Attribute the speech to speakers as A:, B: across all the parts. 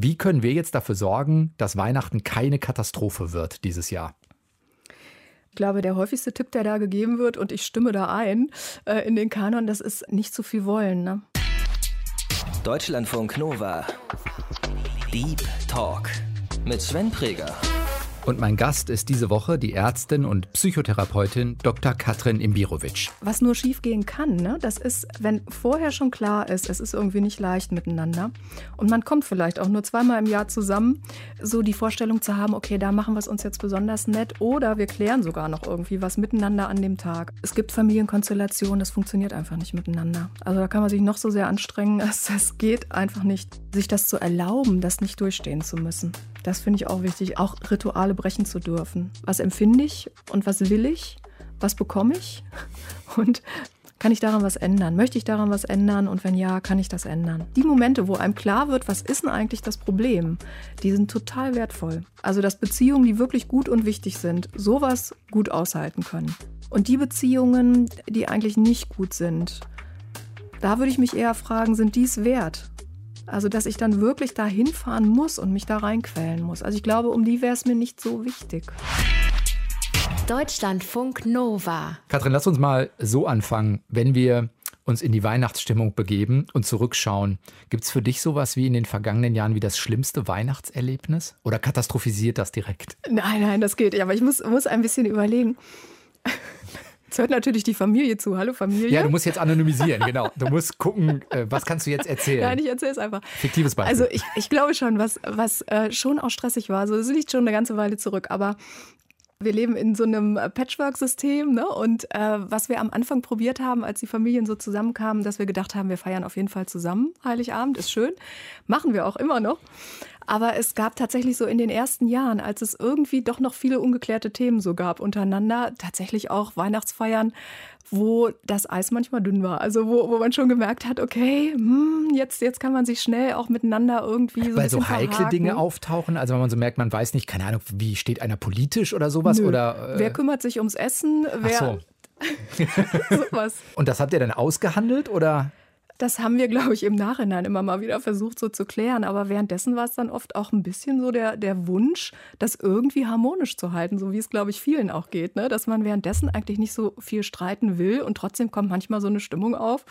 A: Wie können wir jetzt dafür sorgen, dass Weihnachten keine Katastrophe wird dieses Jahr?
B: Ich glaube, der häufigste Tipp, der da gegeben wird, und ich stimme da ein, äh, in den Kanon, das ist nicht zu viel wollen. Ne?
C: Deutschlandfunk Nova. Deep Talk mit Sven Preger.
A: Und mein Gast ist diese Woche die Ärztin und Psychotherapeutin Dr. Katrin Imbirovic.
B: Was nur schiefgehen kann, ne? das ist, wenn vorher schon klar ist, es ist irgendwie nicht leicht miteinander und man kommt vielleicht auch nur zweimal im Jahr zusammen, so die Vorstellung zu haben, okay, da machen wir es uns jetzt besonders nett oder wir klären sogar noch irgendwie was miteinander an dem Tag. Es gibt Familienkonstellationen, das funktioniert einfach nicht miteinander. Also da kann man sich noch so sehr anstrengen, es geht einfach nicht, sich das zu erlauben, das nicht durchstehen zu müssen. Das finde ich auch wichtig, auch Rituale brechen zu dürfen. Was empfinde ich und was will ich? Was bekomme ich? Und kann ich daran was ändern? Möchte ich daran was ändern? Und wenn ja, kann ich das ändern? Die Momente, wo einem klar wird, was ist denn eigentlich das Problem, die sind total wertvoll. Also, dass Beziehungen, die wirklich gut und wichtig sind, sowas gut aushalten können. Und die Beziehungen, die eigentlich nicht gut sind, da würde ich mich eher fragen, sind die es wert? Also, dass ich dann wirklich da hinfahren muss und mich da reinquälen muss. Also, ich glaube, um die wäre es mir nicht so wichtig.
D: Deutschlandfunk Nova.
A: Katrin, lass uns mal so anfangen. Wenn wir uns in die Weihnachtsstimmung begeben und zurückschauen, gibt es für dich sowas wie in den vergangenen Jahren wie das schlimmste Weihnachtserlebnis? Oder katastrophisiert das direkt?
B: Nein, nein, das geht. Aber ich muss, muss ein bisschen überlegen. Jetzt hört natürlich die Familie zu. Hallo Familie.
A: Ja, du musst jetzt anonymisieren, genau. Du musst gucken, äh, was kannst du jetzt erzählen?
B: Nein, ich erzähle es einfach.
A: Fiktives Beispiel.
B: Also ich, ich glaube schon, was, was äh, schon auch stressig war. Also das liegt schon eine ganze Weile zurück. Aber wir leben in so einem Patchwork-System, ne? Und äh, was wir am Anfang probiert haben, als die Familien so zusammenkamen, dass wir gedacht haben, wir feiern auf jeden Fall zusammen Heiligabend, ist schön. Machen wir auch immer noch. Aber es gab tatsächlich so in den ersten Jahren, als es irgendwie doch noch viele ungeklärte Themen so gab untereinander, tatsächlich auch Weihnachtsfeiern, wo das Eis manchmal dünn war. Also wo, wo man schon gemerkt hat, okay, hm, jetzt, jetzt kann man sich schnell auch miteinander irgendwie so
A: Weil so heikle
B: verhaken.
A: Dinge auftauchen, also wenn man so merkt, man weiß nicht, keine Ahnung, wie steht einer politisch oder sowas?
B: Nö.
A: Oder,
B: äh, wer kümmert sich ums Essen? Wer,
A: Ach
B: so. sowas.
A: Und das habt ihr dann ausgehandelt oder?
B: Das haben wir, glaube ich, im Nachhinein immer mal wieder versucht so zu klären. Aber währenddessen war es dann oft auch ein bisschen so der, der Wunsch, das irgendwie harmonisch zu halten, so wie es, glaube ich, vielen auch geht. Ne? Dass man währenddessen eigentlich nicht so viel streiten will und trotzdem kommt manchmal so eine Stimmung auf.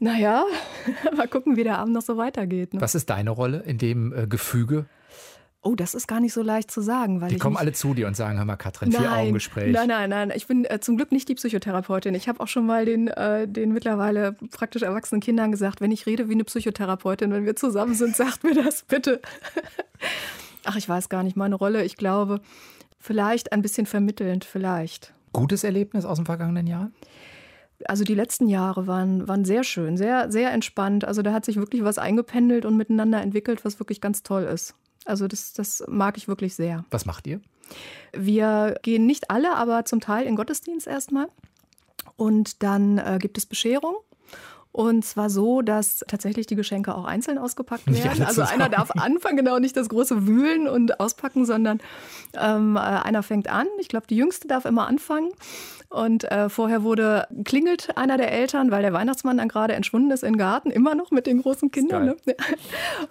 B: Naja, mal gucken, wie der Abend noch so weitergeht. Ne?
A: Was ist deine Rolle in dem äh, Gefüge?
B: Oh, das ist gar nicht so leicht zu sagen. Weil
A: die
B: ich
A: kommen alle zu dir und sagen, hör mal, Katrin, vier Augengespräch.
B: Nein, nein, nein. Ich bin äh, zum Glück nicht die Psychotherapeutin. Ich habe auch schon mal den, äh, den mittlerweile praktisch erwachsenen Kindern gesagt, wenn ich rede wie eine Psychotherapeutin, wenn wir zusammen sind, sagt mir das bitte. Ach, ich weiß gar nicht, meine Rolle, ich glaube, vielleicht ein bisschen vermittelnd, vielleicht.
A: Gutes Erlebnis aus dem vergangenen Jahr?
B: also die letzten Jahre waren, waren sehr schön, sehr, sehr entspannt. Also da hat sich wirklich was eingependelt und miteinander entwickelt, was wirklich ganz toll ist. Also das, das mag ich wirklich sehr.
A: Was macht ihr?
B: Wir gehen nicht alle, aber zum Teil in Gottesdienst erstmal. Und dann äh, gibt es Bescherung. Und zwar so, dass tatsächlich die Geschenke auch einzeln ausgepackt werden. Also einer darf anfangen, genau nicht das große Wühlen und Auspacken, sondern ähm, einer fängt an. Ich glaube, die Jüngste darf immer anfangen. Und äh, vorher wurde klingelt einer der Eltern, weil der Weihnachtsmann dann gerade entschwunden ist im Garten, immer noch mit den großen Kindern. Ne?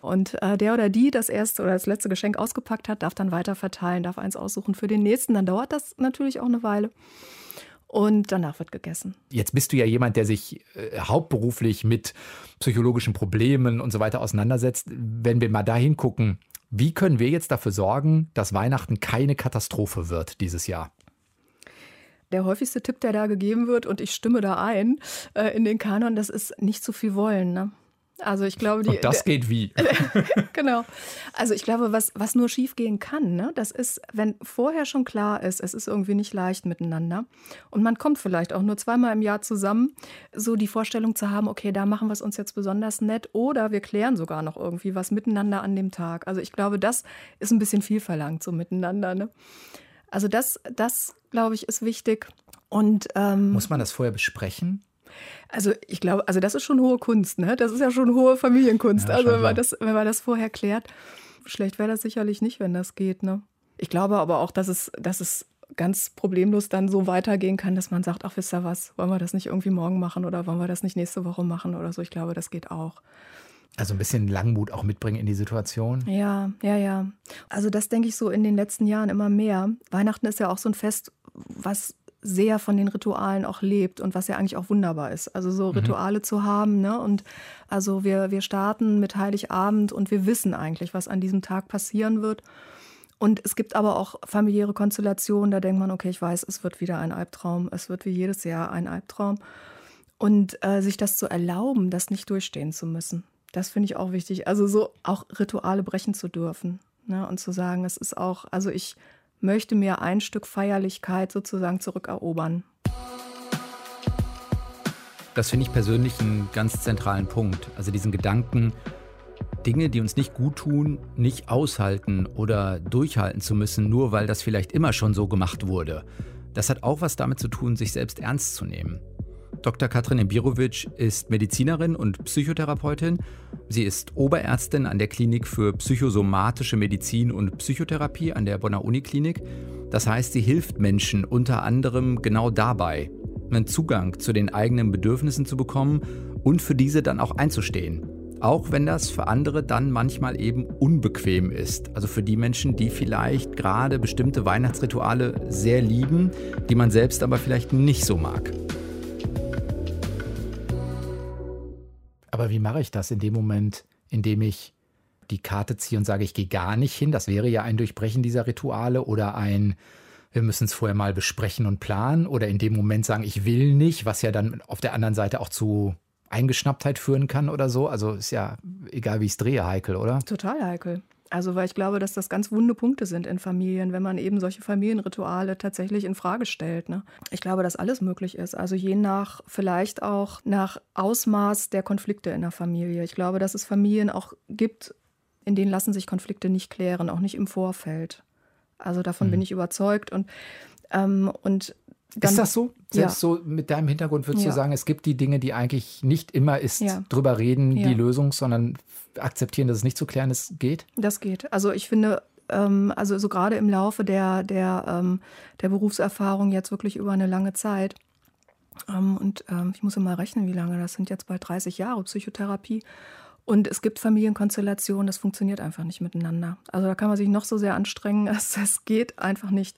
B: Und äh, der oder die das erste oder das letzte Geschenk ausgepackt hat, darf dann weiter verteilen, darf eins aussuchen für den nächsten. Dann dauert das natürlich auch eine Weile. Und danach wird gegessen.
A: Jetzt bist du ja jemand, der sich äh, hauptberuflich mit psychologischen Problemen und so weiter auseinandersetzt. Wenn wir mal da hingucken, wie können wir jetzt dafür sorgen, dass Weihnachten keine Katastrophe wird dieses Jahr?
B: Der häufigste Tipp, der da gegeben wird, und ich stimme da ein, äh, in den Kanon, das ist nicht zu viel wollen. Ne? Also ich glaube, die,
A: Und das geht wie?
B: genau. Also ich glaube, was, was nur schiefgehen kann, ne, das ist, wenn vorher schon klar ist, es ist irgendwie nicht leicht miteinander und man kommt vielleicht auch nur zweimal im Jahr zusammen, so die Vorstellung zu haben, okay, da machen wir es uns jetzt besonders nett oder wir klären sogar noch irgendwie was miteinander an dem Tag. Also ich glaube, das ist ein bisschen viel verlangt so miteinander. Ne? Also das, das glaube ich, ist wichtig. Und ähm,
A: muss man das vorher besprechen?
B: Also ich glaube, also das ist schon hohe Kunst, ne? Das ist ja schon hohe Familienkunst. Ja, also wenn man, das, wenn man das vorher klärt, schlecht wäre das sicherlich nicht, wenn das geht, ne? Ich glaube aber auch, dass es, dass es ganz problemlos dann so weitergehen kann, dass man sagt, ach, wisst ihr was, wollen wir das nicht irgendwie morgen machen oder wollen wir das nicht nächste Woche machen oder so. Ich glaube, das geht auch.
A: Also ein bisschen Langmut auch mitbringen in die Situation.
B: Ja, ja, ja. Also das denke ich so in den letzten Jahren immer mehr. Weihnachten ist ja auch so ein Fest, was sehr von den Ritualen auch lebt und was ja eigentlich auch wunderbar ist. Also so mhm. Rituale mhm. zu haben. Ne? Und also wir, wir starten mit Heiligabend und wir wissen eigentlich, was an diesem Tag passieren wird. Und es gibt aber auch familiäre Konstellationen, da denkt man, okay, ich weiß, es wird wieder ein Albtraum, es wird wie jedes Jahr ein Albtraum. Und äh, sich das zu erlauben, das nicht durchstehen zu müssen, das finde ich auch wichtig. Also so auch Rituale brechen zu dürfen ne? und zu sagen, es ist auch, also ich möchte mir ein Stück Feierlichkeit sozusagen zurückerobern.
A: Das finde ich persönlich einen ganz zentralen Punkt. Also diesen Gedanken, Dinge, die uns nicht gut tun, nicht aushalten oder durchhalten zu müssen, nur weil das vielleicht immer schon so gemacht wurde. Das hat auch was damit zu tun, sich selbst ernst zu nehmen. Dr. Katrin Embirovic ist Medizinerin und Psychotherapeutin. Sie ist Oberärztin an der Klinik für psychosomatische Medizin und Psychotherapie an der Bonner Uniklinik. Das heißt, sie hilft Menschen unter anderem genau dabei, einen Zugang zu den eigenen Bedürfnissen zu bekommen und für diese dann auch einzustehen. Auch wenn das für andere dann manchmal eben unbequem ist. Also für die Menschen, die vielleicht gerade bestimmte Weihnachtsrituale sehr lieben, die man selbst aber vielleicht nicht so mag. Aber wie mache ich das in dem Moment, in dem ich die Karte ziehe und sage, ich gehe gar nicht hin? Das wäre ja ein Durchbrechen dieser Rituale oder ein, wir müssen es vorher mal besprechen und planen oder in dem Moment sagen, ich will nicht, was ja dann auf der anderen Seite auch zu Eingeschnapptheit führen kann oder so. Also ist ja, egal wie ich es drehe, heikel, oder?
B: Total heikel. Also, weil ich glaube, dass das ganz wunde Punkte sind in Familien, wenn man eben solche Familienrituale tatsächlich in Frage stellt. Ne? Ich glaube, dass alles möglich ist. Also je nach, vielleicht auch nach Ausmaß der Konflikte in der Familie. Ich glaube, dass es Familien auch gibt, in denen lassen sich Konflikte nicht klären, auch nicht im Vorfeld. Also davon mhm. bin ich überzeugt. Und, ähm, und
A: dann, ist das so? Selbst ja. so mit deinem Hintergrund würdest ja. du sagen, es gibt die Dinge, die eigentlich nicht immer ist, ja. drüber reden, die Lösung, sondern akzeptieren, dass es nicht zu klären ist, geht?
B: Das geht. Also ich finde, ähm, also so gerade im Laufe der, der, ähm, der Berufserfahrung jetzt wirklich über eine lange Zeit. Ähm, und ähm, ich muss immer rechnen, wie lange, das sind jetzt bald 30 Jahre Psychotherapie. Und es gibt Familienkonstellationen, das funktioniert einfach nicht miteinander. Also da kann man sich noch so sehr anstrengen, es, es geht einfach nicht.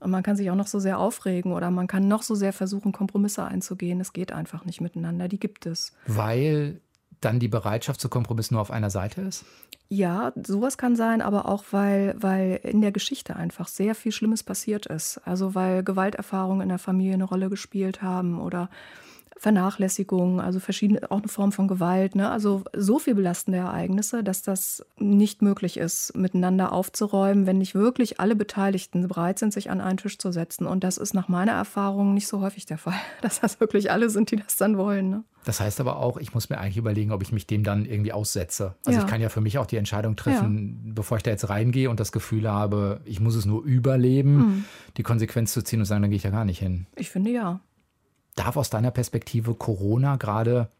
B: Und man kann sich auch noch so sehr aufregen oder man kann noch so sehr versuchen, Kompromisse einzugehen. Es geht einfach nicht miteinander. Die gibt es.
A: Weil dann die Bereitschaft zu Kompromissen nur auf einer Seite ist?
B: Ja, sowas kann sein, aber auch weil, weil in der Geschichte einfach sehr viel Schlimmes passiert ist. Also weil Gewalterfahrungen in der Familie eine Rolle gespielt haben oder Vernachlässigung, also verschiedene, auch eine Form von Gewalt. Ne? Also so viel belastende Ereignisse, dass das nicht möglich ist, miteinander aufzuräumen, wenn nicht wirklich alle Beteiligten bereit sind, sich an einen Tisch zu setzen. Und das ist nach meiner Erfahrung nicht so häufig der Fall, dass das wirklich alle sind, die das dann wollen. Ne?
A: Das heißt aber auch, ich muss mir eigentlich überlegen, ob ich mich dem dann irgendwie aussetze. Also ja. ich kann ja für mich auch die Entscheidung treffen, ja. bevor ich da jetzt reingehe und das Gefühl habe, ich muss es nur überleben, hm. die Konsequenz zu ziehen und sagen, dann gehe ich ja gar nicht hin.
B: Ich finde ja.
A: Darf aus deiner Perspektive Corona gerade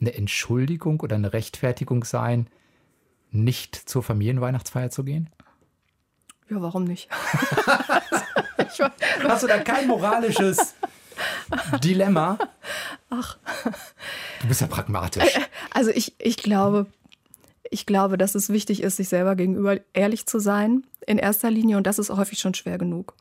A: eine Entschuldigung oder eine Rechtfertigung sein, nicht zur Familienweihnachtsfeier zu gehen?
B: Ja, warum nicht?
A: Hast du da kein moralisches Dilemma?
B: Ach.
A: Du bist ja pragmatisch.
B: Also ich, ich glaube, ich glaube, dass es wichtig ist, sich selber gegenüber ehrlich zu sein, in erster Linie. Und das ist häufig schon schwer genug.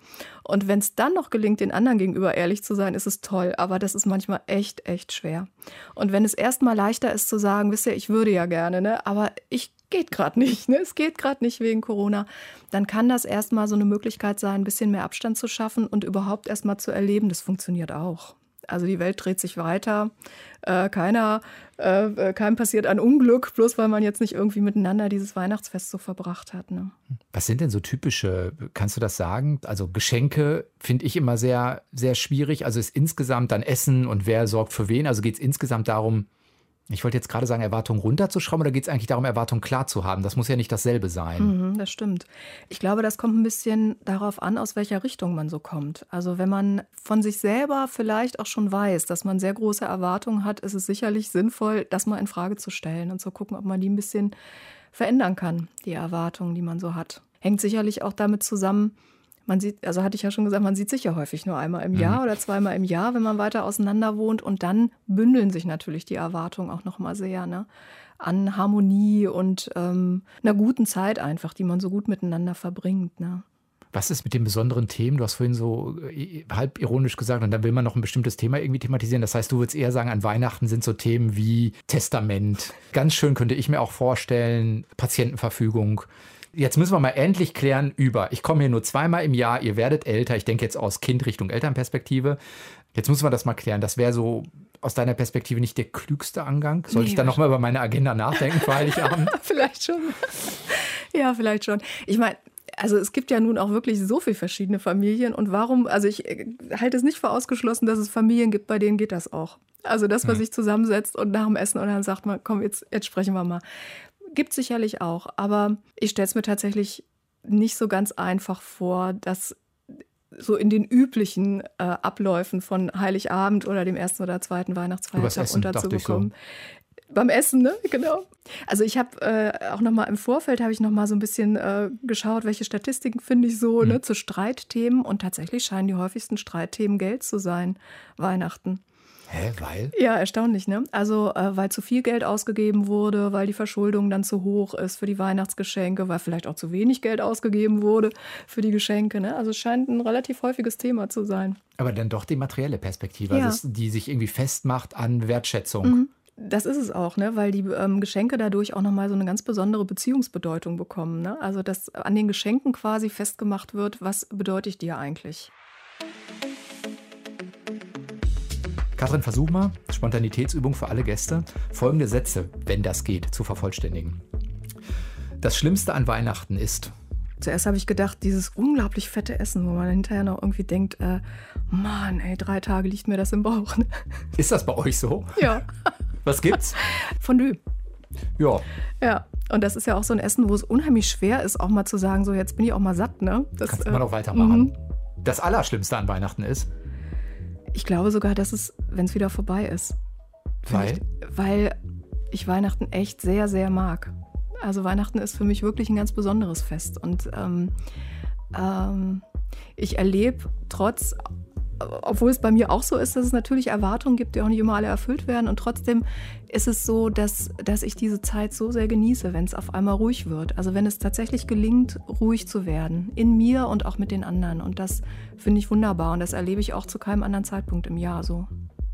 B: Und wenn es dann noch gelingt, den anderen gegenüber ehrlich zu sein, ist es toll. Aber das ist manchmal echt, echt schwer. Und wenn es erstmal leichter ist zu sagen, wisst ihr, ich würde ja gerne, ne? aber ich geht gerade nicht, ne? es geht gerade nicht wegen Corona, dann kann das erstmal so eine Möglichkeit sein, ein bisschen mehr Abstand zu schaffen und überhaupt erstmal zu erleben, das funktioniert auch. Also die Welt dreht sich weiter. Äh, keiner, äh, äh, keinem passiert ein Unglück, bloß weil man jetzt nicht irgendwie miteinander dieses Weihnachtsfest so verbracht hat. Ne?
A: Was sind denn so typische, kannst du das sagen? Also Geschenke finde ich immer sehr, sehr schwierig. Also ist insgesamt dann Essen und wer sorgt für wen? Also geht es insgesamt darum, ich wollte jetzt gerade sagen, Erwartungen runterzuschrauben oder geht es eigentlich darum, Erwartungen klar zu haben? Das muss ja nicht dasselbe sein.
B: Mhm, das stimmt. Ich glaube, das kommt ein bisschen darauf an, aus welcher Richtung man so kommt. Also wenn man von sich selber vielleicht auch schon weiß, dass man sehr große Erwartungen hat, ist es sicherlich sinnvoll, das mal in Frage zu stellen und zu gucken, ob man die ein bisschen verändern kann, die Erwartungen, die man so hat. Hängt sicherlich auch damit zusammen, man sieht, also hatte ich ja schon gesagt, man sieht sich ja häufig nur einmal im Jahr mhm. oder zweimal im Jahr, wenn man weiter auseinander wohnt. Und dann bündeln sich natürlich die Erwartungen auch nochmal sehr, ne? An Harmonie und ähm, einer guten Zeit einfach, die man so gut miteinander verbringt. Ne?
A: Was ist mit den besonderen Themen? Du hast vorhin so äh, halb ironisch gesagt, und dann will man noch ein bestimmtes Thema irgendwie thematisieren. Das heißt, du würdest eher sagen, an Weihnachten sind so Themen wie Testament. Ganz schön könnte ich mir auch vorstellen, Patientenverfügung. Jetzt müssen wir mal endlich klären über, ich komme hier nur zweimal im Jahr, ihr werdet älter, ich denke jetzt aus Kind Richtung Elternperspektive. Jetzt müssen wir das mal klären. Das wäre so aus deiner Perspektive nicht der klügste Angang? Sollte nee, ich dann nochmal über meine Agenda nachdenken für Heiligabend?
B: vielleicht schon. ja, vielleicht schon. Ich meine, also es gibt ja nun auch wirklich so viele verschiedene Familien und warum, also ich äh, halte es nicht für ausgeschlossen, dass es Familien gibt, bei denen geht das auch. Also dass man hm. sich zusammensetzt und nach dem Essen und dann sagt man, komm, jetzt, jetzt sprechen wir mal. Gibt sicherlich auch, aber ich stelle es mir tatsächlich nicht so ganz einfach vor, dass so in den üblichen äh, Abläufen von Heiligabend oder dem ersten oder zweiten Weihnachtsfeiertag unterzubekommen. So. Beim Essen, ne? Genau. Also ich habe äh, auch noch mal im Vorfeld habe ich noch mal so ein bisschen äh, geschaut, welche Statistiken finde ich so mhm. ne, zu Streitthemen und tatsächlich scheinen die häufigsten Streitthemen Geld zu sein. Weihnachten.
A: Hä, weil?
B: Ja, erstaunlich, ne? Also, äh, weil zu viel Geld ausgegeben wurde, weil die Verschuldung dann zu hoch ist für die Weihnachtsgeschenke, weil vielleicht auch zu wenig Geld ausgegeben wurde für die Geschenke, ne? Also, es scheint ein relativ häufiges Thema zu sein.
A: Aber dann doch die materielle Perspektive, ja. also, die sich irgendwie festmacht an Wertschätzung. Mhm.
B: Das ist es auch, ne? weil die ähm, Geschenke dadurch auch nochmal so eine ganz besondere Beziehungsbedeutung bekommen. Ne? Also, dass an den Geschenken quasi festgemacht wird, was bedeutet dir eigentlich?
A: Katrin, versuch mal, Spontanitätsübung für alle Gäste, folgende Sätze, wenn das geht, zu vervollständigen. Das Schlimmste an Weihnachten ist.
B: Zuerst habe ich gedacht, dieses unglaublich fette Essen, wo man hinterher noch irgendwie denkt, äh, Mann, ey, drei Tage liegt mir das im Bauch.
A: Ist das bei euch so?
B: Ja.
A: Was gibt's?
B: Fondue.
A: Ja.
B: Ja, und das ist ja auch so ein Essen, wo es unheimlich schwer ist, auch mal zu sagen, so jetzt bin ich auch mal satt, ne?
A: Das kannst äh, man auch weitermachen. Mhm. Das Allerschlimmste an Weihnachten ist?
B: Ich glaube sogar, dass es, wenn es wieder vorbei ist.
A: Weil?
B: weil ich Weihnachten echt sehr, sehr mag. Also Weihnachten ist für mich wirklich ein ganz besonderes Fest. Und ähm, ähm, ich erlebe trotz obwohl es bei mir auch so ist, dass es natürlich Erwartungen gibt, die auch nicht immer alle erfüllt werden. Und trotzdem ist es so, dass, dass ich diese Zeit so sehr genieße, wenn es auf einmal ruhig wird. Also wenn es tatsächlich gelingt, ruhig zu werden, in mir und auch mit den anderen. Und das finde ich wunderbar. Und das erlebe ich auch zu keinem anderen Zeitpunkt im Jahr so.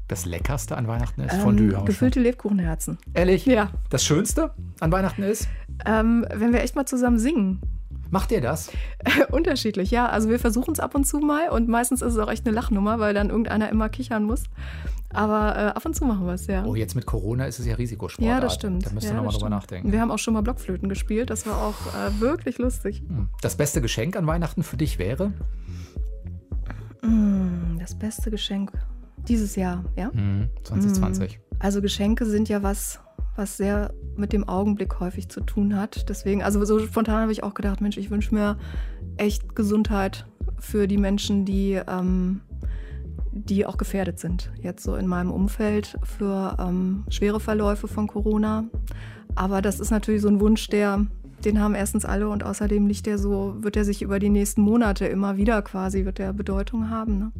A: Das Leckerste an Weihnachten ist? Ähm, Fondue.
B: Gefüllte Lebkuchenherzen.
A: Ehrlich?
B: Ja.
A: Das Schönste an Weihnachten ist?
B: Ähm, wenn wir echt mal zusammen singen.
A: Macht ihr das?
B: Unterschiedlich, ja. Also wir versuchen es ab und zu mal und meistens ist es auch echt eine Lachnummer, weil dann irgendeiner immer kichern muss. Aber äh, ab und zu machen wir es, ja.
A: Oh, jetzt mit Corona ist es ja Risikosport.
B: Ja, das stimmt.
A: Da müsst ihr
B: ja,
A: nochmal drüber nachdenken.
B: Wir haben auch schon mal Blockflöten gespielt. Das war auch äh, wirklich lustig. Hm.
A: Das beste Geschenk an Weihnachten für dich wäre?
B: Hm, das beste Geschenk dieses Jahr, ja?
A: 2020. Hm,
B: also Geschenke sind ja was, was sehr mit dem Augenblick häufig zu tun hat. Deswegen, also so spontan habe ich auch gedacht, Mensch, ich wünsche mir echt Gesundheit für die Menschen, die, ähm, die auch gefährdet sind. Jetzt so in meinem Umfeld für ähm, schwere Verläufe von Corona. Aber das ist natürlich so ein Wunsch, der, den haben erstens alle und außerdem liegt der so, wird er sich über die nächsten Monate immer wieder quasi, wird der Bedeutung haben. Ne?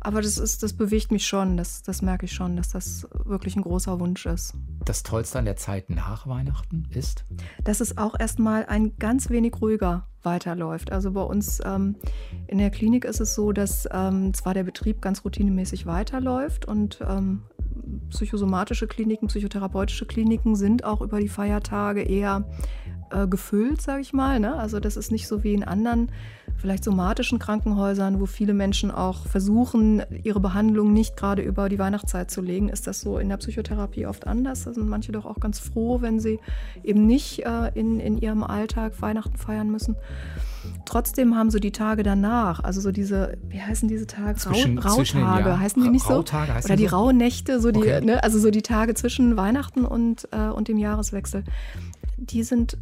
B: Aber das ist, das bewegt mich schon, das, das merke ich schon, dass das wirklich ein großer Wunsch ist.
A: Das Tollste an der Zeit nach Weihnachten ist?
B: Dass es auch erstmal ein ganz wenig ruhiger weiterläuft. Also bei uns ähm, in der Klinik ist es so, dass ähm, zwar der Betrieb ganz routinemäßig weiterläuft und ähm, psychosomatische Kliniken, psychotherapeutische Kliniken sind auch über die Feiertage eher äh, gefüllt, sage ich mal. Ne? Also das ist nicht so wie in anderen vielleicht somatischen Krankenhäusern, wo viele Menschen auch versuchen, ihre Behandlung nicht gerade über die Weihnachtszeit zu legen, ist das so in der Psychotherapie oft anders. Da sind manche doch auch ganz froh, wenn sie eben nicht äh, in, in ihrem Alltag Weihnachten feiern müssen. Trotzdem haben so die Tage danach, also so diese, wie heißen diese Tage?
A: Zwischen,
B: Rau, Rautage, heißen die nicht so?
A: Rautage
B: Oder die so? rauen Nächte, so die, okay. ne, also so die Tage zwischen Weihnachten und, äh, und dem Jahreswechsel. Die sind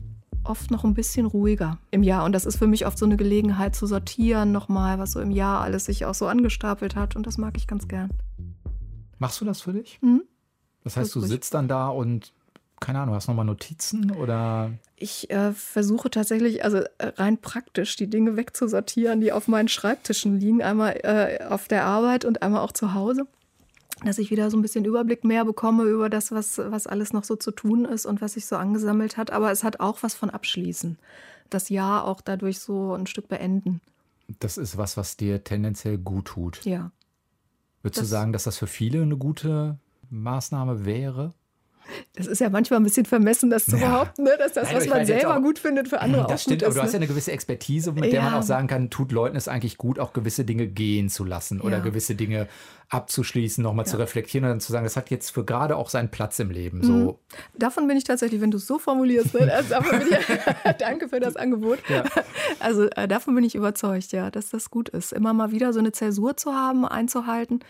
B: oft noch ein bisschen ruhiger im Jahr. Und das ist für mich oft so eine Gelegenheit zu sortieren nochmal, was so im Jahr alles sich auch so angestapelt hat. Und das mag ich ganz gern.
A: Machst du das für dich?
B: Mhm.
A: Das heißt, du sitzt dann da und keine Ahnung, hast du nochmal Notizen oder?
B: Ich äh, versuche tatsächlich, also äh, rein praktisch, die Dinge wegzusortieren, die auf meinen Schreibtischen liegen. Einmal äh, auf der Arbeit und einmal auch zu Hause. Dass ich wieder so ein bisschen Überblick mehr bekomme über das, was, was alles noch so zu tun ist und was sich so angesammelt hat. Aber es hat auch was von Abschließen. Das Jahr auch dadurch so ein Stück beenden.
A: Das ist was, was dir tendenziell gut tut.
B: Ja.
A: Würdest das, du sagen, dass das für viele eine gute Maßnahme wäre?
B: Das ist ja manchmal ein bisschen vermessen, das zu ja. behaupten, ne? dass das, Nein, was man selber auch, gut findet, für andere
A: das
B: auch
A: Das stimmt,
B: aber
A: du hast ja eine gewisse Expertise, mit ja. der man auch sagen kann, tut Leuten es eigentlich gut, auch gewisse Dinge gehen zu lassen oder ja. gewisse Dinge abzuschließen, nochmal zu reflektieren und dann zu sagen, das hat jetzt für gerade auch seinen Platz im Leben. So. Mhm.
B: Davon bin ich tatsächlich, wenn du es so formulierst, ne? also ich, danke für das Angebot. Also äh, davon bin ich überzeugt, ja, dass das gut ist, immer mal wieder so eine Zäsur zu haben, einzuhalten,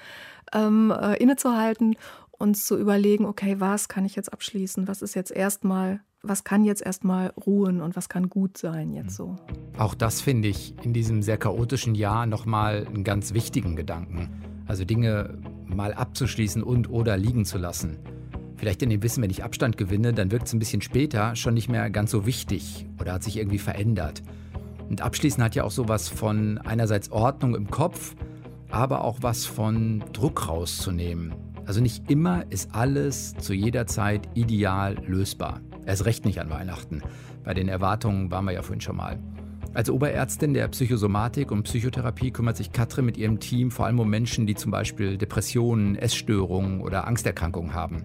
B: ähm, äh, innezuhalten uns zu überlegen, okay, was kann ich jetzt abschließen? Was ist jetzt erstmal, was kann jetzt erstmal ruhen und was kann gut sein jetzt so?
A: Auch das finde ich in diesem sehr chaotischen Jahr nochmal einen ganz wichtigen Gedanken. Also Dinge mal abzuschließen und oder liegen zu lassen. Vielleicht in dem Wissen, wenn ich Abstand gewinne, dann wirkt es ein bisschen später schon nicht mehr ganz so wichtig oder hat sich irgendwie verändert. Und abschließen hat ja auch sowas von einerseits Ordnung im Kopf, aber auch was von Druck rauszunehmen. Also nicht immer ist alles zu jeder Zeit ideal lösbar. Erst recht nicht an Weihnachten. Bei den Erwartungen waren wir ja vorhin schon mal. Als Oberärztin der Psychosomatik und Psychotherapie kümmert sich Katrin mit ihrem Team vor allem um Menschen, die zum Beispiel Depressionen, Essstörungen oder Angsterkrankungen haben.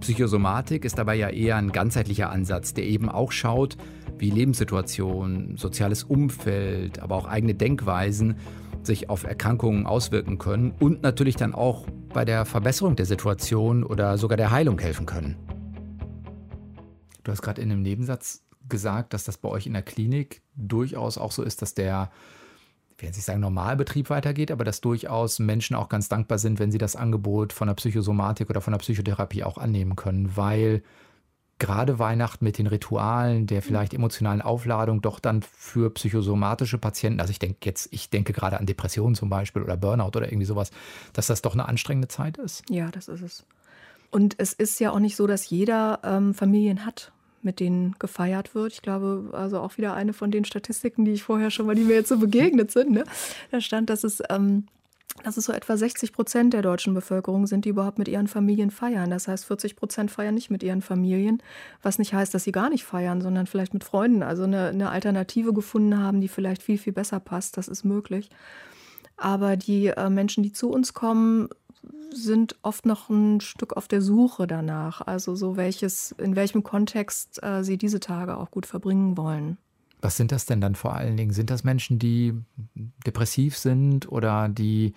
A: Psychosomatik ist dabei ja eher ein ganzheitlicher Ansatz, der eben auch schaut, wie Lebenssituation, soziales Umfeld, aber auch eigene Denkweisen sich auf Erkrankungen auswirken können und natürlich dann auch bei der Verbesserung der Situation oder sogar der Heilung helfen können. Du hast gerade in einem Nebensatz gesagt, dass das bei euch in der Klinik durchaus auch so ist, dass der, ich will nicht sagen Normalbetrieb weitergeht, aber dass durchaus Menschen auch ganz dankbar sind, wenn sie das Angebot von der Psychosomatik oder von der Psychotherapie auch annehmen können, weil gerade Weihnachten mit den Ritualen, der vielleicht emotionalen Aufladung doch dann für psychosomatische Patienten, also ich denke jetzt, ich denke gerade an Depressionen zum Beispiel oder Burnout oder irgendwie sowas, dass das doch eine anstrengende Zeit ist.
B: Ja, das ist es. Und es ist ja auch nicht so, dass jeder ähm, Familien hat, mit denen gefeiert wird. Ich glaube, also auch wieder eine von den Statistiken, die ich vorher schon mal, die mir jetzt so begegnet sind. Ne? Da stand, dass es ähm, dass es so etwa 60 Prozent der deutschen Bevölkerung sind, die überhaupt mit ihren Familien feiern. Das heißt, 40 Prozent feiern nicht mit ihren Familien, was nicht heißt, dass sie gar nicht feiern, sondern vielleicht mit Freunden, also eine, eine Alternative gefunden haben, die vielleicht viel, viel besser passt. Das ist möglich. Aber die äh, Menschen, die zu uns kommen, sind oft noch ein Stück auf der Suche danach. Also so welches, in welchem Kontext äh, sie diese Tage auch gut verbringen wollen.
A: Was sind das denn dann vor allen Dingen? Sind das Menschen, die depressiv sind oder die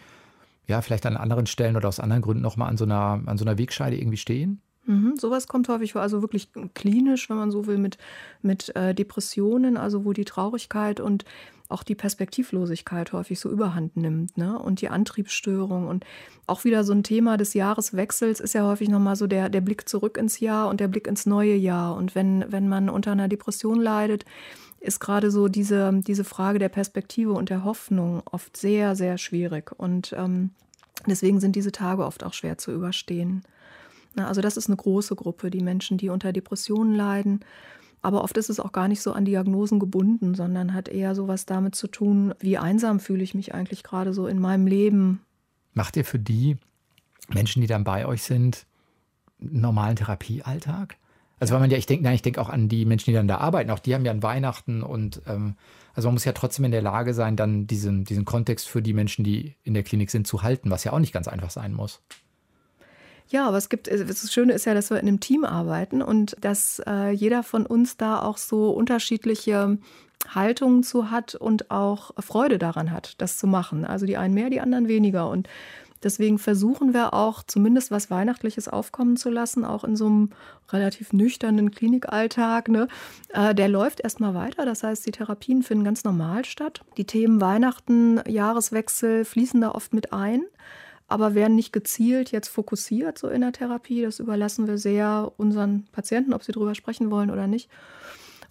A: ja vielleicht an anderen Stellen oder aus anderen Gründen nochmal an so einer, an so einer Wegscheide irgendwie stehen?
B: Mhm, sowas kommt häufig vor, also wirklich klinisch, wenn man so will, mit, mit äh, Depressionen, also wo die Traurigkeit und auch die Perspektivlosigkeit häufig so überhand nimmt, ne? Und die Antriebsstörung. Und auch wieder so ein Thema des Jahreswechsels ist ja häufig nochmal so der, der Blick zurück ins Jahr und der Blick ins neue Jahr. Und wenn, wenn man unter einer Depression leidet, ist gerade so diese, diese Frage der Perspektive und der Hoffnung oft sehr, sehr schwierig. Und ähm, deswegen sind diese Tage oft auch schwer zu überstehen. Na, also das ist eine große Gruppe, die Menschen, die unter Depressionen leiden. Aber oft ist es auch gar nicht so an Diagnosen gebunden, sondern hat eher so was damit zu tun, wie einsam fühle ich mich eigentlich gerade so in meinem Leben.
A: Macht ihr für die Menschen, die dann bei euch sind, einen normalen Therapiealltag? Also weil man ja, ich denke, ich denke auch an die Menschen, die dann da arbeiten, auch die haben ja an Weihnachten und ähm, also man muss ja trotzdem in der Lage sein, dann diesen, diesen Kontext für die Menschen, die in der Klinik sind, zu halten, was ja auch nicht ganz einfach sein muss.
B: Ja, aber es gibt, das Schöne ist ja, dass wir in einem Team arbeiten und dass äh, jeder von uns da auch so unterschiedliche Haltungen zu hat und auch Freude daran hat, das zu machen. Also die einen mehr, die anderen weniger. Und Deswegen versuchen wir auch zumindest was Weihnachtliches aufkommen zu lassen, auch in so einem relativ nüchternen Klinikalltag. Ne? Äh, der läuft erstmal weiter. Das heißt, die Therapien finden ganz normal statt. Die Themen Weihnachten, Jahreswechsel fließen da oft mit ein aber werden nicht gezielt jetzt fokussiert so in der Therapie. Das überlassen wir sehr unseren Patienten, ob sie darüber sprechen wollen oder nicht.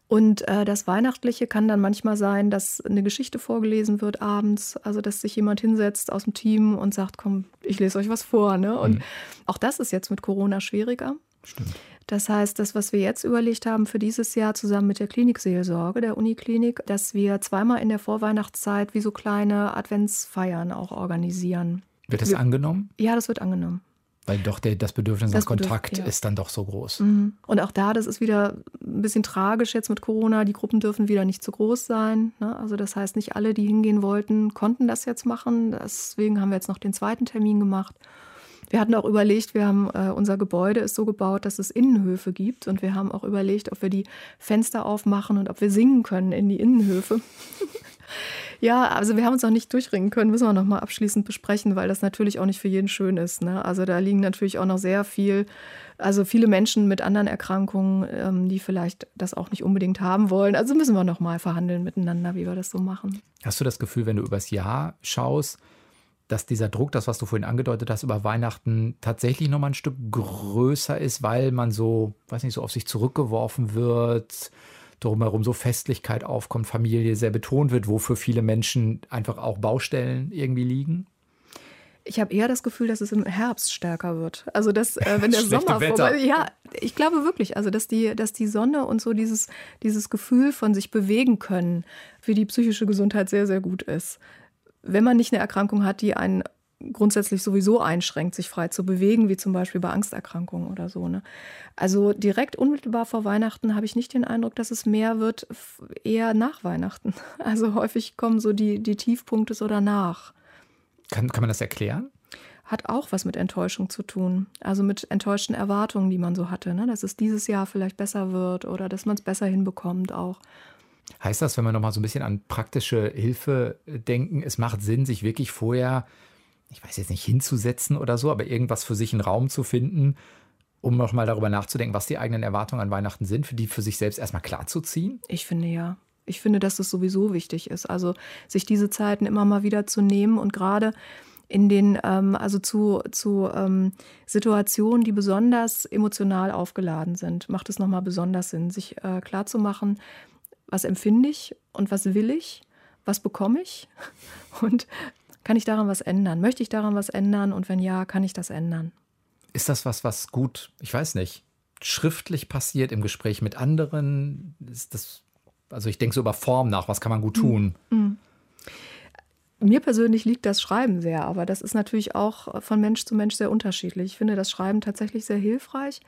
B: Und äh, das Weihnachtliche kann dann manchmal sein, dass eine Geschichte vorgelesen wird abends, also dass sich jemand hinsetzt aus dem Team und sagt, komm, ich lese euch was vor. Ne? Und mhm. auch das ist jetzt mit Corona schwieriger.
A: Stimmt.
B: Das heißt, das, was wir jetzt überlegt haben für dieses Jahr zusammen mit der Klinikseelsorge, der Uniklinik, dass wir zweimal in der Vorweihnachtszeit wie so kleine Adventsfeiern auch organisieren.
A: Wird das
B: wir,
A: angenommen?
B: Ja, das wird angenommen.
A: Weil doch der, das Bedürfnis das nach Kontakt Bedürf, ja. ist dann doch so groß.
B: Mhm. Und auch da, das ist wieder ein bisschen tragisch jetzt mit Corona. Die Gruppen dürfen wieder nicht zu groß sein. Ne? Also das heißt, nicht alle, die hingehen wollten, konnten das jetzt machen. Deswegen haben wir jetzt noch den zweiten Termin gemacht. Wir hatten auch überlegt, wir haben äh, unser Gebäude ist so gebaut, dass es Innenhöfe gibt und wir haben auch überlegt, ob wir die Fenster aufmachen und ob wir singen können in die Innenhöfe. Ja, also wir haben uns noch nicht durchringen können, müssen wir noch mal abschließend besprechen, weil das natürlich auch nicht für jeden schön ist. Ne? Also da liegen natürlich auch noch sehr viel, also viele Menschen mit anderen Erkrankungen, ähm, die vielleicht das auch nicht unbedingt haben wollen. Also müssen wir noch mal verhandeln miteinander, wie wir das so machen.
A: Hast du das Gefühl, wenn du übers Jahr schaust, dass dieser Druck, das, was du vorhin angedeutet hast, über Weihnachten tatsächlich noch mal ein Stück größer ist, weil man so, weiß nicht, so auf sich zurückgeworfen wird, drumherum so Festlichkeit aufkommt, Familie sehr betont wird, wo für viele Menschen einfach auch Baustellen irgendwie liegen?
B: Ich habe eher das Gefühl, dass es im Herbst stärker wird. Also dass äh, wenn der Sommer vorbei, ja, ich glaube wirklich, also dass die, dass die Sonne und so dieses, dieses Gefühl von sich bewegen können für die psychische Gesundheit sehr, sehr gut ist. Wenn man nicht eine Erkrankung hat, die einen grundsätzlich sowieso einschränkt, sich frei zu bewegen, wie zum Beispiel bei Angsterkrankungen oder so. Ne? Also direkt unmittelbar vor Weihnachten habe ich nicht den Eindruck, dass es mehr wird, eher nach Weihnachten. Also häufig kommen so die, die Tiefpunkte so danach.
A: Kann, kann man das erklären?
B: Hat auch was mit Enttäuschung zu tun. Also mit enttäuschten Erwartungen, die man so hatte. Ne? Dass es dieses Jahr vielleicht besser wird oder dass man es besser hinbekommt auch.
A: Heißt das, wenn wir nochmal so ein bisschen an praktische Hilfe denken, es macht Sinn, sich wirklich vorher ich weiß jetzt nicht, hinzusetzen oder so, aber irgendwas für sich einen Raum zu finden, um nochmal darüber nachzudenken, was die eigenen Erwartungen an Weihnachten sind, für die für sich selbst erstmal klarzuziehen?
B: Ich finde ja. Ich finde, dass das sowieso wichtig ist. Also sich diese Zeiten immer mal wieder zu nehmen und gerade in den, ähm, also zu, zu ähm, Situationen, die besonders emotional aufgeladen sind, macht es nochmal besonders Sinn, sich äh, klarzumachen, was empfinde ich und was will ich, was bekomme ich und kann ich daran was ändern? Möchte ich daran was ändern? Und wenn ja, kann ich das ändern?
A: Ist das was, was gut, ich weiß nicht, schriftlich passiert im Gespräch mit anderen? Ist das, also ich denke so über Form nach, was kann man gut tun? Mhm.
B: Mir persönlich liegt das Schreiben sehr, aber das ist natürlich auch von Mensch zu Mensch sehr unterschiedlich. Ich finde das Schreiben tatsächlich sehr hilfreich.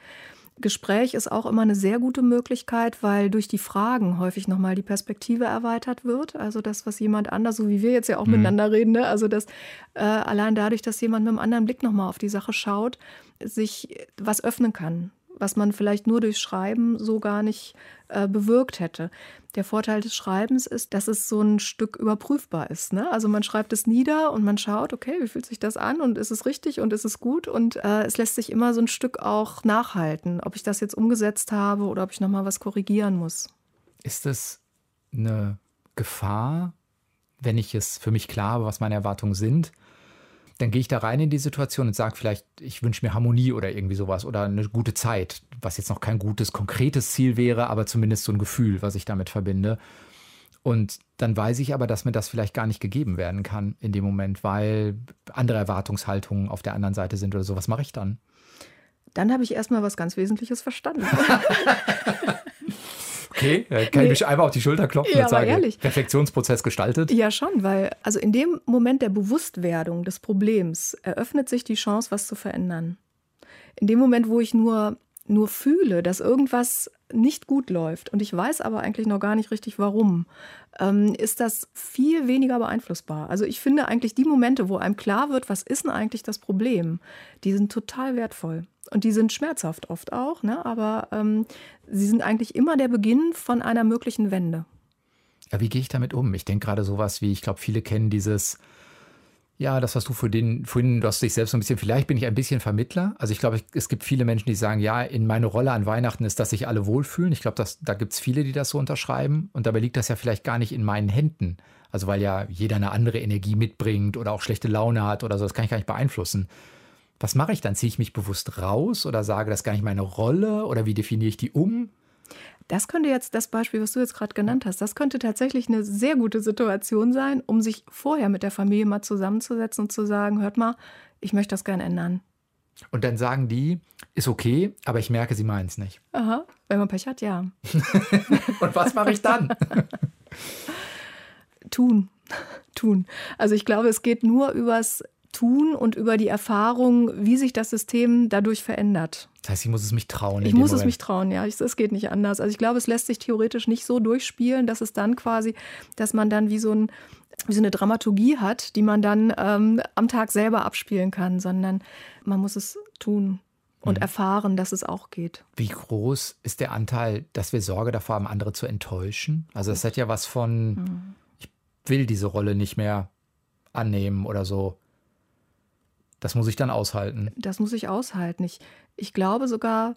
B: Gespräch ist auch immer eine sehr gute Möglichkeit, weil durch die Fragen häufig nochmal die Perspektive erweitert wird. Also das, was jemand anders, so wie wir jetzt ja auch mhm. miteinander reden, ne? also dass äh, allein dadurch, dass jemand mit einem anderen Blick nochmal auf die Sache schaut, sich was öffnen kann was man vielleicht nur durch Schreiben so gar nicht äh, bewirkt hätte. Der Vorteil des Schreibens ist, dass es so ein Stück überprüfbar ist. Ne? Also man schreibt es nieder und man schaut, okay, wie fühlt sich das an und ist es richtig und ist es gut und äh, es lässt sich immer so ein Stück auch nachhalten, ob ich das jetzt umgesetzt habe oder ob ich nochmal was korrigieren muss.
A: Ist es eine Gefahr, wenn ich es für mich klar habe, was meine Erwartungen sind? Dann gehe ich da rein in die Situation und sage vielleicht, ich wünsche mir Harmonie oder irgendwie sowas oder eine gute Zeit, was jetzt noch kein gutes, konkretes Ziel wäre, aber zumindest so ein Gefühl, was ich damit verbinde. Und dann weiß ich aber, dass mir das vielleicht gar nicht gegeben werden kann in dem Moment, weil andere Erwartungshaltungen auf der anderen Seite sind oder so. Was mache ich dann?
B: Dann habe ich erstmal was ganz Wesentliches verstanden.
A: Okay, kann nee. ich mich einmal auf die Schulter klopfen ja, und sagen, ehrlich. Reflexionsprozess gestaltet?
B: Ja, schon, weil also in dem Moment der Bewusstwerdung des Problems eröffnet sich die Chance, was zu verändern. In dem Moment, wo ich nur, nur fühle, dass irgendwas nicht gut läuft und ich weiß aber eigentlich noch gar nicht richtig warum, ähm, ist das viel weniger beeinflussbar. Also ich finde eigentlich die Momente, wo einem klar wird, was ist denn eigentlich das Problem, die sind total wertvoll. Und die sind schmerzhaft oft auch, ne? aber ähm, sie sind eigentlich immer der Beginn von einer möglichen Wende.
A: Ja, wie gehe ich damit um? Ich denke gerade sowas wie, ich glaube, viele kennen dieses, ja, das, was du für den, vorhin, du hast dich selbst so ein bisschen, vielleicht bin ich ein bisschen Vermittler. Also ich glaube, es gibt viele Menschen, die sagen, ja, in meine Rolle an Weihnachten ist, dass sich alle wohlfühlen. Ich glaube, da gibt es viele, die das so unterschreiben. Und dabei liegt das ja vielleicht gar nicht in meinen Händen. Also weil ja jeder eine andere Energie mitbringt oder auch schlechte Laune hat oder so, das kann ich gar nicht beeinflussen was mache ich dann? Ziehe ich mich bewusst raus oder sage, das ist gar nicht meine Rolle oder wie definiere ich die um?
B: Das könnte jetzt das Beispiel, was du jetzt gerade genannt hast, das könnte tatsächlich eine sehr gute Situation sein, um sich vorher mit der Familie mal zusammenzusetzen und zu sagen, hört mal, ich möchte das gerne ändern.
A: Und dann sagen die, ist okay, aber ich merke, sie meinen es nicht.
B: Aha, wenn man Pech hat, ja.
A: Und was mache ich dann?
B: Tun. Tun. Also ich glaube, es geht nur übers Tun und über die Erfahrung, wie sich das System dadurch verändert.
A: Das heißt, ich muss es mich trauen.
B: Ich muss Moment. es mich trauen, ja. Es geht nicht anders. Also ich glaube, es lässt sich theoretisch nicht so durchspielen, dass es dann quasi, dass man dann wie so, ein, wie so eine Dramaturgie hat, die man dann ähm, am Tag selber abspielen kann, sondern man muss es tun und mhm. erfahren, dass es auch geht.
A: Wie groß ist der Anteil, dass wir Sorge davor haben, andere zu enttäuschen? Also es hat ja was von, mhm. ich will diese Rolle nicht mehr annehmen oder so. Das muss ich dann aushalten.
B: Das muss ich aushalten. Ich, ich glaube sogar,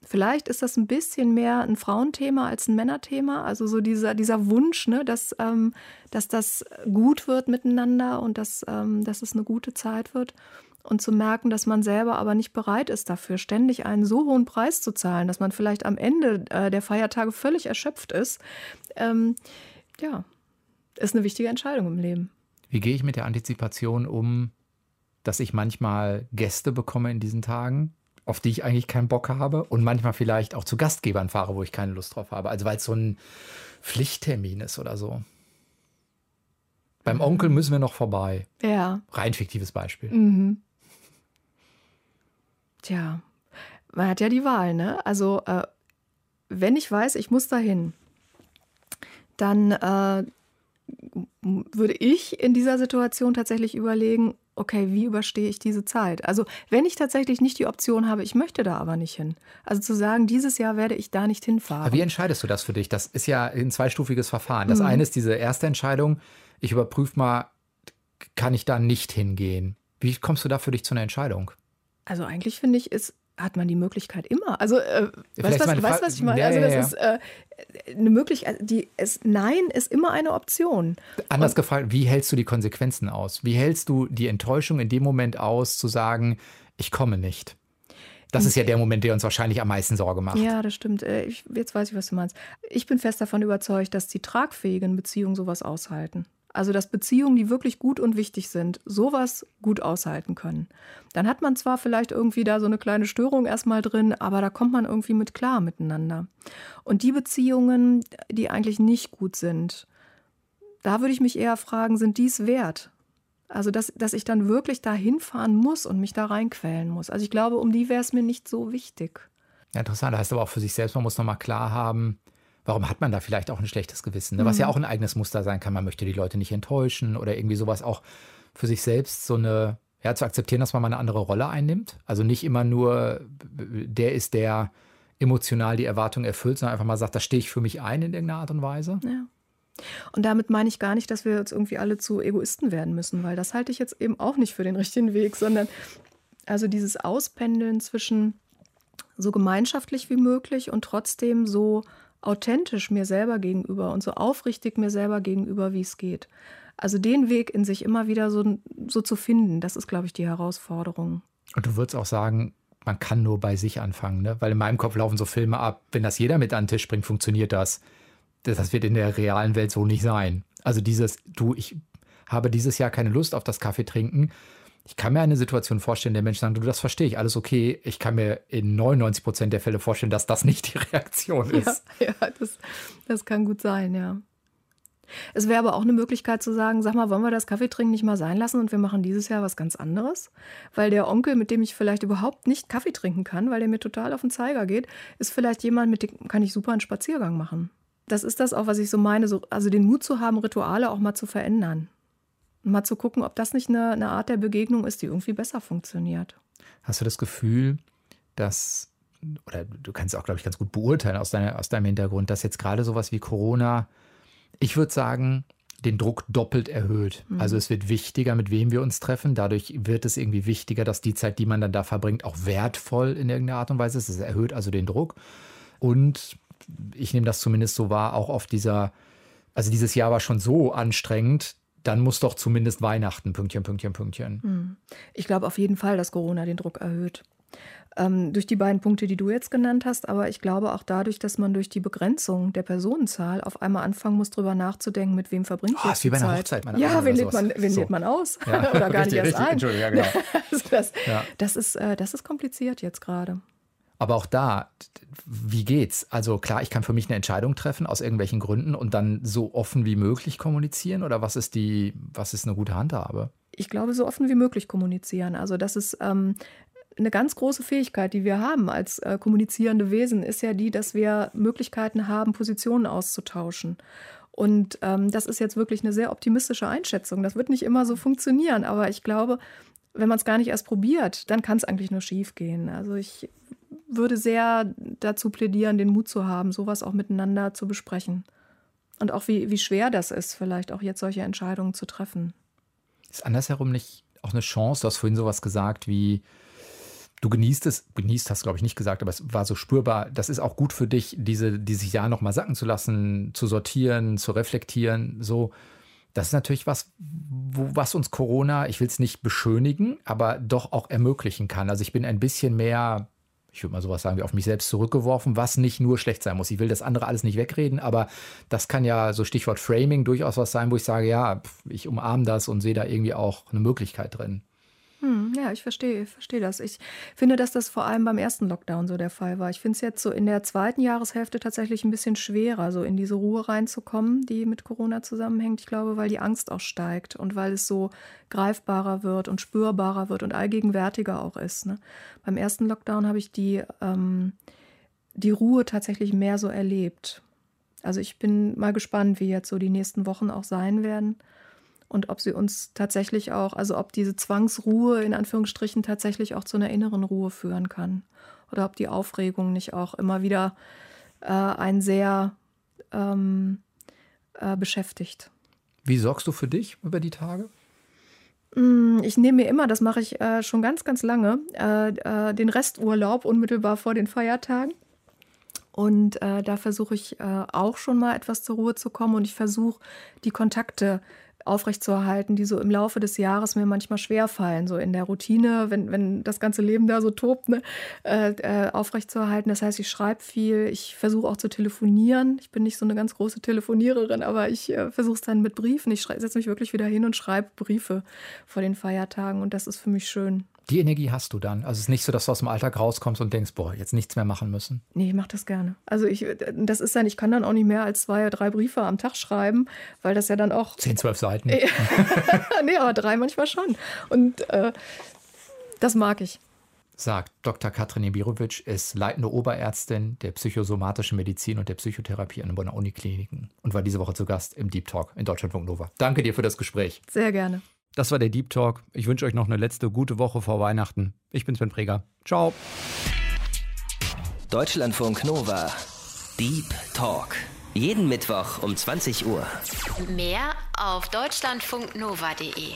B: vielleicht ist das ein bisschen mehr ein Frauenthema als ein Männerthema. Also so dieser, dieser Wunsch, ne, dass, ähm, dass das gut wird miteinander und dass, ähm, dass es eine gute Zeit wird. Und zu merken, dass man selber aber nicht bereit ist dafür, ständig einen so hohen Preis zu zahlen, dass man vielleicht am Ende äh, der Feiertage völlig erschöpft ist. Ähm, ja, ist eine wichtige Entscheidung im Leben.
A: Wie gehe ich mit der Antizipation um, dass ich manchmal Gäste bekomme in diesen Tagen, auf die ich eigentlich keinen Bock habe und manchmal vielleicht auch zu Gastgebern fahre, wo ich keine Lust drauf habe. Also weil es so ein Pflichttermin ist oder so. Beim Onkel müssen wir noch vorbei.
B: Ja.
A: Rein fiktives Beispiel.
B: Mhm. Tja, man hat ja die Wahl, ne? Also, äh, wenn ich weiß, ich muss dahin, dann äh, würde ich in dieser Situation tatsächlich überlegen, okay, wie überstehe ich diese Zeit? Also wenn ich tatsächlich nicht die Option habe, ich möchte da aber nicht hin. Also zu sagen, dieses Jahr werde ich da nicht hinfahren.
A: Aber wie entscheidest du das für dich? Das ist ja ein zweistufiges Verfahren. Das mhm. eine ist diese erste Entscheidung, ich überprüfe mal, kann ich da nicht hingehen? Wie kommst du da für dich zu einer Entscheidung?
B: Also eigentlich finde ich, ist hat man die Möglichkeit immer. Also, äh, weißt du, was, weißt, was ich meine? Ja, also, das ja, ja. ist äh, eine Möglichkeit, die, es, Nein ist immer eine Option.
A: Anders Und, gefragt, wie hältst du die Konsequenzen aus? Wie hältst du die Enttäuschung in dem Moment aus, zu sagen, ich komme nicht? Das ist ja der Moment, der uns wahrscheinlich am meisten Sorge macht.
B: Ja, das stimmt. Äh, ich, jetzt weiß ich, was du meinst. Ich bin fest davon überzeugt, dass die tragfähigen Beziehungen sowas aushalten. Also dass Beziehungen, die wirklich gut und wichtig sind, sowas gut aushalten können. Dann hat man zwar vielleicht irgendwie da so eine kleine Störung erstmal drin, aber da kommt man irgendwie mit klar miteinander. Und die Beziehungen, die eigentlich nicht gut sind, da würde ich mich eher fragen, sind dies wert? Also, dass, dass ich dann wirklich da hinfahren muss und mich da reinquälen muss. Also, ich glaube, um die wäre es mir nicht so wichtig.
A: Ja, interessant. Das heißt aber auch für sich selbst, man muss nochmal klar haben, warum hat man da vielleicht auch ein schlechtes Gewissen? Ne? Was mhm. ja auch ein eigenes Muster sein kann. Man möchte die Leute nicht enttäuschen oder irgendwie sowas auch für sich selbst so eine, ja, zu akzeptieren, dass man mal eine andere Rolle einnimmt. Also nicht immer nur, der ist der emotional die Erwartung erfüllt, sondern einfach mal sagt, da stehe ich für mich ein in irgendeiner Art und Weise.
B: Ja. Und damit meine ich gar nicht, dass wir jetzt irgendwie alle zu Egoisten werden müssen, weil das halte ich jetzt eben auch nicht für den richtigen Weg, sondern also dieses Auspendeln zwischen so gemeinschaftlich wie möglich und trotzdem so authentisch mir selber gegenüber und so aufrichtig mir selber gegenüber, wie es geht. Also den Weg in sich immer wieder so, so zu finden, das ist, glaube ich, die Herausforderung.
A: Und du würdest auch sagen, man kann nur bei sich anfangen, ne? weil in meinem Kopf laufen so Filme ab, wenn das jeder mit an den Tisch bringt, funktioniert das. Das wird in der realen Welt so nicht sein. Also dieses, du, ich habe dieses Jahr keine Lust auf das Kaffee trinken, ich kann mir eine Situation vorstellen, der Mensch sagt, du, das verstehe ich, alles okay. Ich kann mir in 99 Prozent der Fälle vorstellen, dass das nicht die Reaktion ist.
B: Ja, ja das, das kann gut sein, ja. Es wäre aber auch eine Möglichkeit zu sagen, sag mal, wollen wir das Kaffeetrinken nicht mal sein lassen und wir machen dieses Jahr was ganz anderes? Weil der Onkel, mit dem ich vielleicht überhaupt nicht Kaffee trinken kann, weil der mir total auf den Zeiger geht, ist vielleicht jemand, mit dem kann ich super einen Spaziergang machen. Das ist das auch, was ich so meine, so, also den Mut zu haben, Rituale auch mal zu verändern. Und mal zu gucken, ob das nicht eine, eine Art der Begegnung ist, die irgendwie besser funktioniert.
A: Hast du das Gefühl, dass, oder du kannst es auch, glaube ich, ganz gut beurteilen aus, deiner, aus deinem Hintergrund, dass jetzt gerade sowas wie Corona, ich würde sagen, den Druck doppelt erhöht. Mhm. Also es wird wichtiger, mit wem wir uns treffen. Dadurch wird es irgendwie wichtiger, dass die Zeit, die man dann da verbringt, auch wertvoll in irgendeiner Art und Weise ist. Es erhöht also den Druck. Und ich nehme das zumindest so wahr, auch auf dieser, also dieses Jahr war schon so anstrengend, dann muss doch zumindest Weihnachten, Pünktchen, Pünktchen, Pünktchen. Hm.
B: Ich glaube auf jeden Fall, dass Corona den Druck erhöht. Ähm, durch die beiden Punkte, die du jetzt genannt hast, aber ich glaube auch dadurch, dass man durch die Begrenzung der Personenzahl auf einmal anfangen muss, darüber nachzudenken, mit wem verbringt
A: oh,
B: man
A: ist wie bei einer
B: Zeit.
A: Hochzeit. Meine
B: ja, wen, lädt man, wen
A: So.
B: lädt man aus?
A: Ja.
B: Oder gar
A: Richtig,
B: nicht erst
A: richtig.
B: ein.
A: Entschuldigung, ja, genau.
B: also das,
A: Ja.
B: das, ist, äh, das ist kompliziert jetzt gerade.
A: Aber auch da, wie geht's? Also klar, ich kann für mich eine Entscheidung treffen aus irgendwelchen Gründen und dann so offen wie möglich kommunizieren oder was ist die, was ist eine gute Handhabe?
B: Ich glaube, so offen wie möglich kommunizieren. Also das ist ähm, eine ganz große Fähigkeit, die wir haben als äh, kommunizierende Wesen, ist ja die, dass wir Möglichkeiten haben, Positionen auszutauschen. Und ähm, das ist jetzt wirklich eine sehr optimistische Einschätzung. Das wird nicht immer so funktionieren, aber ich glaube, wenn man es gar nicht erst probiert, dann kann es eigentlich nur schief gehen. Also ich würde sehr dazu plädieren, den Mut zu haben, sowas auch miteinander zu besprechen. Und auch wie, wie schwer das ist, vielleicht auch jetzt solche Entscheidungen zu treffen.
A: Ist andersherum nicht auch eine Chance? Du hast vorhin sowas gesagt wie, du genießt es, genießt hast glaube ich nicht gesagt, aber es war so spürbar, das ist auch gut für dich, diese, dieses Jahr nochmal sacken zu lassen, zu sortieren, zu reflektieren, so. Das ist natürlich was, wo, was uns Corona, ich will es nicht beschönigen, aber doch auch ermöglichen kann. Also ich bin ein bisschen mehr, ich würde mal sowas sagen, wie auf mich selbst zurückgeworfen, was nicht nur schlecht sein muss. Ich will das andere alles nicht wegreden, aber das kann ja so Stichwort Framing durchaus was sein, wo ich sage, ja, ich umarme das und sehe da irgendwie auch eine Möglichkeit drin.
B: Ja, ich verstehe, ich verstehe das. Ich finde, dass das vor allem beim ersten Lockdown so der Fall war. Ich finde es jetzt so in der zweiten Jahreshälfte tatsächlich ein bisschen schwerer, so in diese Ruhe reinzukommen, die mit Corona zusammenhängt. Ich glaube, weil die Angst auch steigt und weil es so greifbarer wird und spürbarer wird und allgegenwärtiger auch ist. Ne? Beim ersten Lockdown habe ich die, ähm, die Ruhe tatsächlich mehr so erlebt. Also ich bin mal gespannt, wie jetzt so die nächsten Wochen auch sein werden und ob sie uns tatsächlich auch, also ob diese Zwangsruhe in Anführungsstrichen tatsächlich auch zu einer inneren Ruhe führen kann. Oder ob die Aufregung nicht auch immer wieder äh, einen sehr ähm, äh, beschäftigt.
A: Wie sorgst du für dich über die Tage?
B: Mm, Ich nehme mir immer, das mache ich äh, schon ganz, ganz lange, äh, äh, den Resturlaub unmittelbar vor den Feiertagen. Und äh, da versuche ich äh, auch schon mal etwas zur Ruhe zu kommen und ich versuche die Kontakte aufrechtzuerhalten, die so im Laufe des Jahres mir manchmal schwerfallen, so in der Routine, wenn, wenn das ganze Leben da so tobt, ne, äh, äh, aufrechtzuerhalten. Das heißt, ich schreibe viel, ich versuche auch zu telefonieren. Ich bin nicht so eine ganz große Telefoniererin, aber ich äh, versuche es dann mit Briefen. Ich setze mich wirklich wieder hin und schreibe Briefe vor den Feiertagen und das ist für mich schön.
A: Die Energie hast du dann. Also es ist nicht so, dass du aus dem Alltag rauskommst und denkst, boah, jetzt nichts mehr machen müssen.
B: Nee, ich mache das gerne. Also ich, das ist dann, ich kann dann auch nicht mehr als zwei oder drei Briefe am Tag schreiben, weil das ja dann auch
A: 10, 12 Seiten.
B: nee, aber drei manchmal schon. Und äh, das mag ich.
A: Sagt Dr. Katrin Ibirovic, ist leitende Oberärztin der psychosomatischen Medizin und der Psychotherapie an den Bonner Unikliniken und war diese Woche zu Gast im Deep Talk in Deutschlandfunk Nova. Danke dir für das Gespräch.
B: Sehr gerne.
A: Das war der Deep Talk. Ich wünsche euch noch eine letzte gute Woche vor Weihnachten. Ich bin Sven Preger. Ciao.
C: Deutschlandfunk Nova. Deep Talk. Jeden Mittwoch um 20 Uhr.
D: Mehr auf deutschlandfunknova.de.